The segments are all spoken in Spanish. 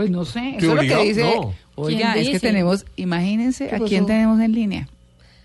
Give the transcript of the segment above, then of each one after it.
Pues no sé, ¿Qué eso es lo que dice. No. Oiga, ¿Quién es que tenemos, imagínense, ¿a quién tenemos en línea?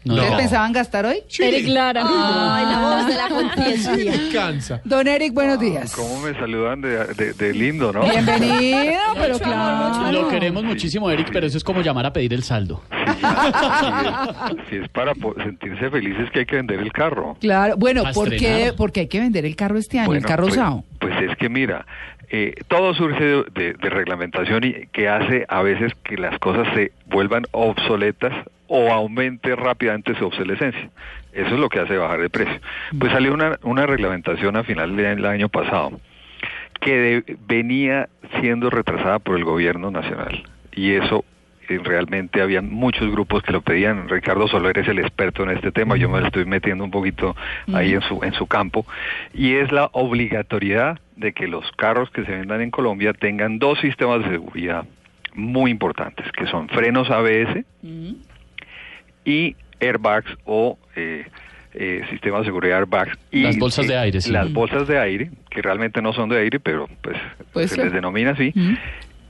¿Ustedes No. pensaban gastar hoy? Eric Lara. Ay, la voz de la conciencia. Cansa. Don Eric, buenos días. ¿Cómo me saludan de, de- de lindo, no? Bienvenido, pero claro. Lo queremos muchísimo, Eric, pero eso es como llamar a pedir el saldo. Si es, si es para sentirse felices que hay que vender el carro. Claro, bueno, ¿por qué? Porque hay que vender el carro este año, el carro pues, usado. Pues es que mira, eh, todo surge de, reglamentación y que hace a veces que las cosas se vuelvan obsoletas o aumente rápidamente su obsolescencia. Eso es lo que hace bajar de precio. Pues salió una, reglamentación a final del año pasado que venía siendo retrasada por el gobierno nacional y eso realmente había muchos grupos que lo pedían. Ricardo Soler es el experto en este tema, yo me lo estoy metiendo un poquito ahí en su en su campo y es la obligatoriedad de que los carros que se vendan en Colombia tengan dos sistemas de seguridad muy importantes, que son frenos ABS y airbags o eh, eh, sistemas de seguridad airbags y Las bolsas de aire, sí. las bolsas de aire que realmente no son de aire pero pues se les denomina así.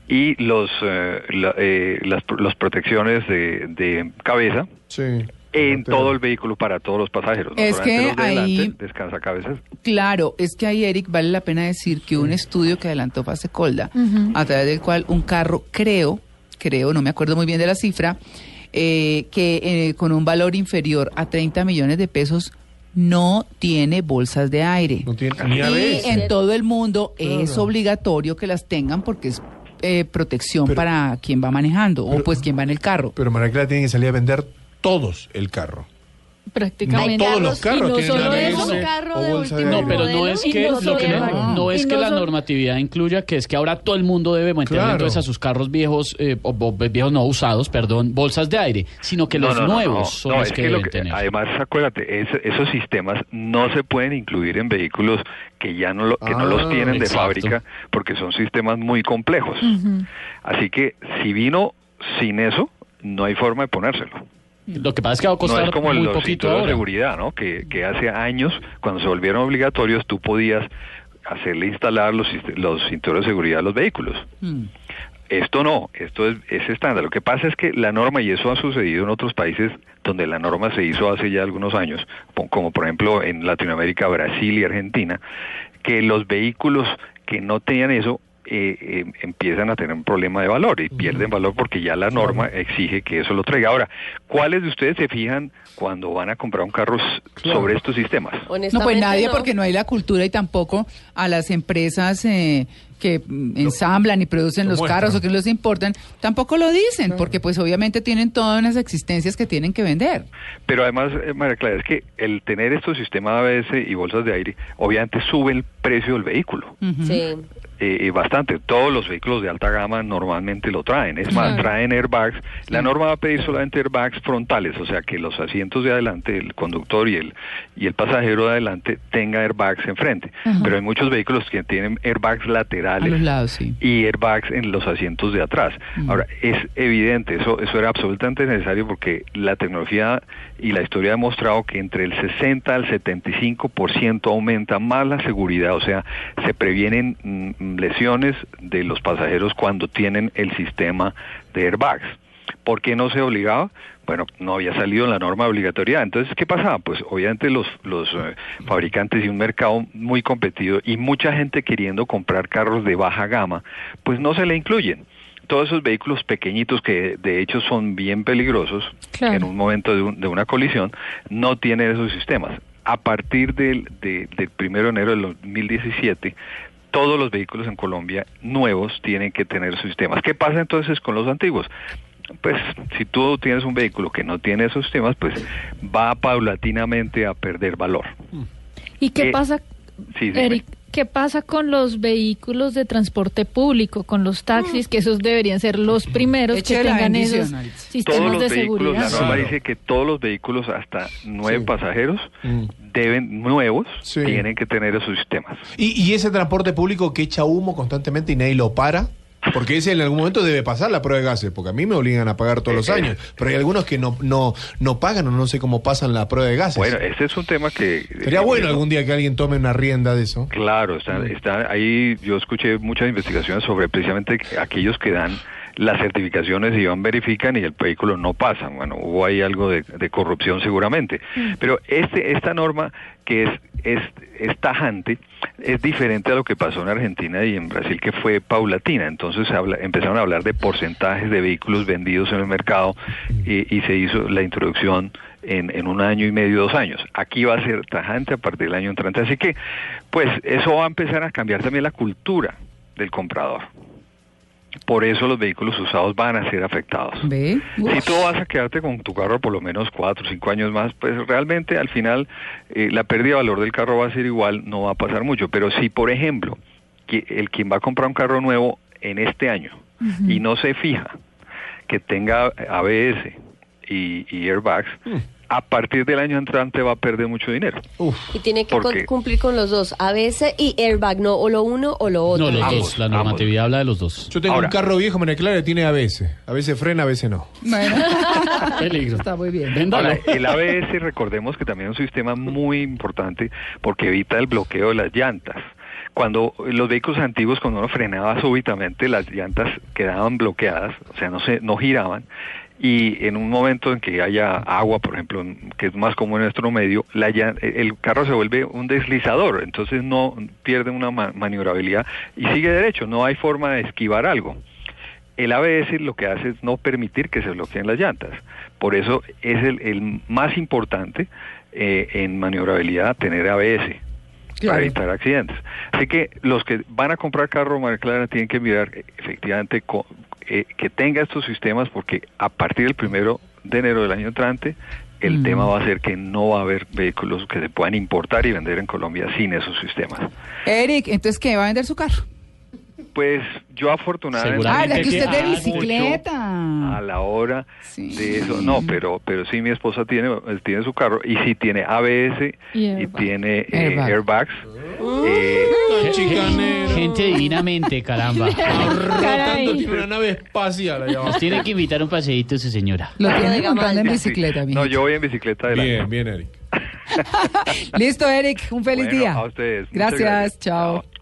Y los eh, la- eh, las, las protecciones de, de cabeza Sí. en todo el vehículo para todos los pasajeros Es que los de ahí- descansa cabezas. Claro, es que ahí, Eric, vale la pena decir que un estudio que adelantó Fase Colda, a través del cual un carro, creo, creo, no me acuerdo muy bien de la cifra, eh, que eh, con un valor inferior a 30 millones de pesos no tiene bolsas de aire. No tiene ni y en todo el mundo es obligatorio que las tengan porque es eh, protección Pero- para quien va manejando o pues quien va en el carro. Pero María Clara tiene que salir a vender todos el carro. Prácticamente. No todos los carros no tienen eso. carro de último. No, pero no es que no lo que no, es que no la normatividad incluya que es que ahora todo el mundo debe Claro. entonces a sus carros viejos, eh, o, o viejos no usados, perdón, bolsas de aire, sino que No, los nuevos no, son no, los es que, deben que- tener. además acuérdate es- esos sistemas no se pueden incluir en vehículos que ya no lo, que no Ah, los tienen de fábrica porque son sistemas muy complejos así que si vino sin eso no hay forma de ponérselo Lo que pasa es que va a no costar es como muy los poquito de seguridad no que, que hace años cuando se volvieron obligatorios tú podías hacerle instalar los, los cinturones de seguridad a los vehículos Mm. esto no, esto es, es estándar. Lo que pasa es que la norma, y eso ha sucedido en otros países donde la norma se hizo hace ya algunos años, como por ejemplo en Latinoamérica, Brasil y Argentina, que los vehículos que no tenían eso eh, eh, empiezan a tener un problema de valor y pierden valor porque ya la norma exige que eso lo traiga. Ahora, ¿cuáles de ustedes se fijan cuando van a comprar un carro sobre estos sistemas? No, pues nadie, porque no hay la cultura y tampoco a las empresas eh, que ensamblan y producen lo los carros o que los importan, tampoco lo dicen, porque pues obviamente tienen todas unas existencias que tienen que vender. Pero además, eh, María Clara, es que el tener estos sistemas ABS y bolsas de aire, obviamente sube el precio del vehículo. Sí. Eh, bastante. Todos los vehículos de alta gama normalmente lo traen. Es más, traen airbags. La norma va a pedir solamente airbags frontales, o sea, que los asientos de adelante, el conductor y el y el pasajero de adelante tenga airbags enfrente. Pero hay muchos vehículos que tienen airbags A los laterales lados, sí. y airbags en los asientos de atrás. Ahora, es evidente, eso, eso era absolutamente necesario porque la tecnología y la historia ha demostrado que entre el 60 al 75% aumenta más la seguridad, o sea, se previenen mm, lesiones de los pasajeros cuando tienen el sistema de airbags. ¿Por qué no se obligaba? Bueno, no había salido la norma de obligatoriedad. Entonces, ¿qué pasaba? Pues obviamente los, los eh, fabricantes y un mercado muy competido y mucha gente queriendo comprar carros de baja gama, pues no se le incluyen. Todos esos vehículos pequeñitos que de hecho son bien peligrosos Claro. en un momento de, un- de una colisión, no tienen esos sistemas. A partir del, de- del primero de enero del 2017, todos los vehículos en Colombia nuevos tienen que tener sus sistemas. ¿Qué pasa entonces con los antiguos? Pues si tú tienes un vehículo que no tiene esos sistemas, pues va paulatinamente a perder valor. ¿Y qué Eh, pasa, sí. Eric, qué pasa con los vehículos de transporte público, con los taxis, que esos deberían ser los primeros que Eche tengan esos. Todos sistemas los de vehículos, la seguridad? norma Claro. dice que todos los vehículos hasta nueve Sí. pasajeros Mm. deben, nuevos, Sí. tienen que tener esos sistemas. ¿Y, y ese transporte público que echa humo constantemente y nadie lo para? Porque ese en algún momento debe pasar la prueba de gases, porque a mí me obligan a pagar todos los Eh, eh. años, pero hay algunos que no, no, no pagan o no sé cómo pasan la prueba de gases. Bueno, este es un tema que... Sería bueno algún día que alguien tome una rienda de eso. Claro, está, está ahí, yo escuché muchas investigaciones sobre precisamente aquellos que dan las certificaciones y van, verifican y el vehículo no pasa. Bueno, hubo ahí algo de, de corrupción seguramente. Pero este, esta norma que es, es, es tajante es diferente a lo que pasó en Argentina y en Brasil, que fue paulatina. Entonces habla- empezaron a hablar de porcentajes de vehículos vendidos en el mercado y, y se hizo la introducción en, en un año y medio, dos años. Aquí va a ser tajante a partir del año entrante. Así que, pues, eso va a empezar a cambiar también la cultura del comprador. Por eso los vehículos usados van a ser afectados. ¿Ve? Si tú vas a quedarte con tu carro por lo menos cuatro o cinco años más, pues realmente al final eh, la pérdida de valor del carro va a ser igual, no va a pasar mucho. Pero si, por ejemplo, que el quien va a comprar un carro nuevo en este año y no se fija que tenga ABS y, y airbags, a partir del año entrante va a perder mucho dinero. Uf. Y tiene que cumplir con los dos, ABS y airbag, no o lo uno o lo otro. No, los Ambos, dos. La ambos. normatividad habla de los dos. Yo tengo Ahora- un carro viejo, me Clara, tiene a veces. A veces frena, a veces no. Bueno, Peligro. está muy bien. Ahora, el ABS, recordemos que también es un sistema muy importante porque evita el bloqueo de las llantas. Cuando los vehículos antiguos, cuando uno frenaba súbitamente, las llantas quedaban bloqueadas, o sea, no se, no giraban. Y en un momento en que haya agua, por ejemplo, que es más común en nuestro medio, la el carro se vuelve un deslizador, entonces no pierde una ma- maniobrabilidad y sigue derecho, no hay forma de esquivar algo. El ABS lo que hace es no permitir que se bloqueen las llantas. Por eso es el, el más importante eh, en maniobrabilidad tener ABS Claro. para evitar accidentes. Así que los que van a comprar carro, Clara, tienen que mirar eh, efectivamente eh, que tenga estos sistemas porque a partir del primero de enero del año entrante el Mm. tema va a ser que no va a haber vehículos que se puedan importar y vender en Colombia sin esos sistemas. Eric, entonces, ¿qué? ¿Va a vender su carro? Pues yo afortunadamente Ah, ¿verdad que usted de bicicleta? a la hora Sí. de eso no pero pero sí mi esposa tiene eh, tiene su carro y sí tiene ABS Y y, airbag. tiene eh, Airbag. airbags eh, Chicanero. Gente divinamente, caramba. Tiene una nave espacial allá abajo. Nos tiene que invitar un paseíto su señora. Lo tiene en bicicleta, no yo voy en bicicleta de la Bien, bien, Eric. Listo, Eric. Un feliz Bueno, día. a ustedes. Gracias. gracias. Chao. Chao.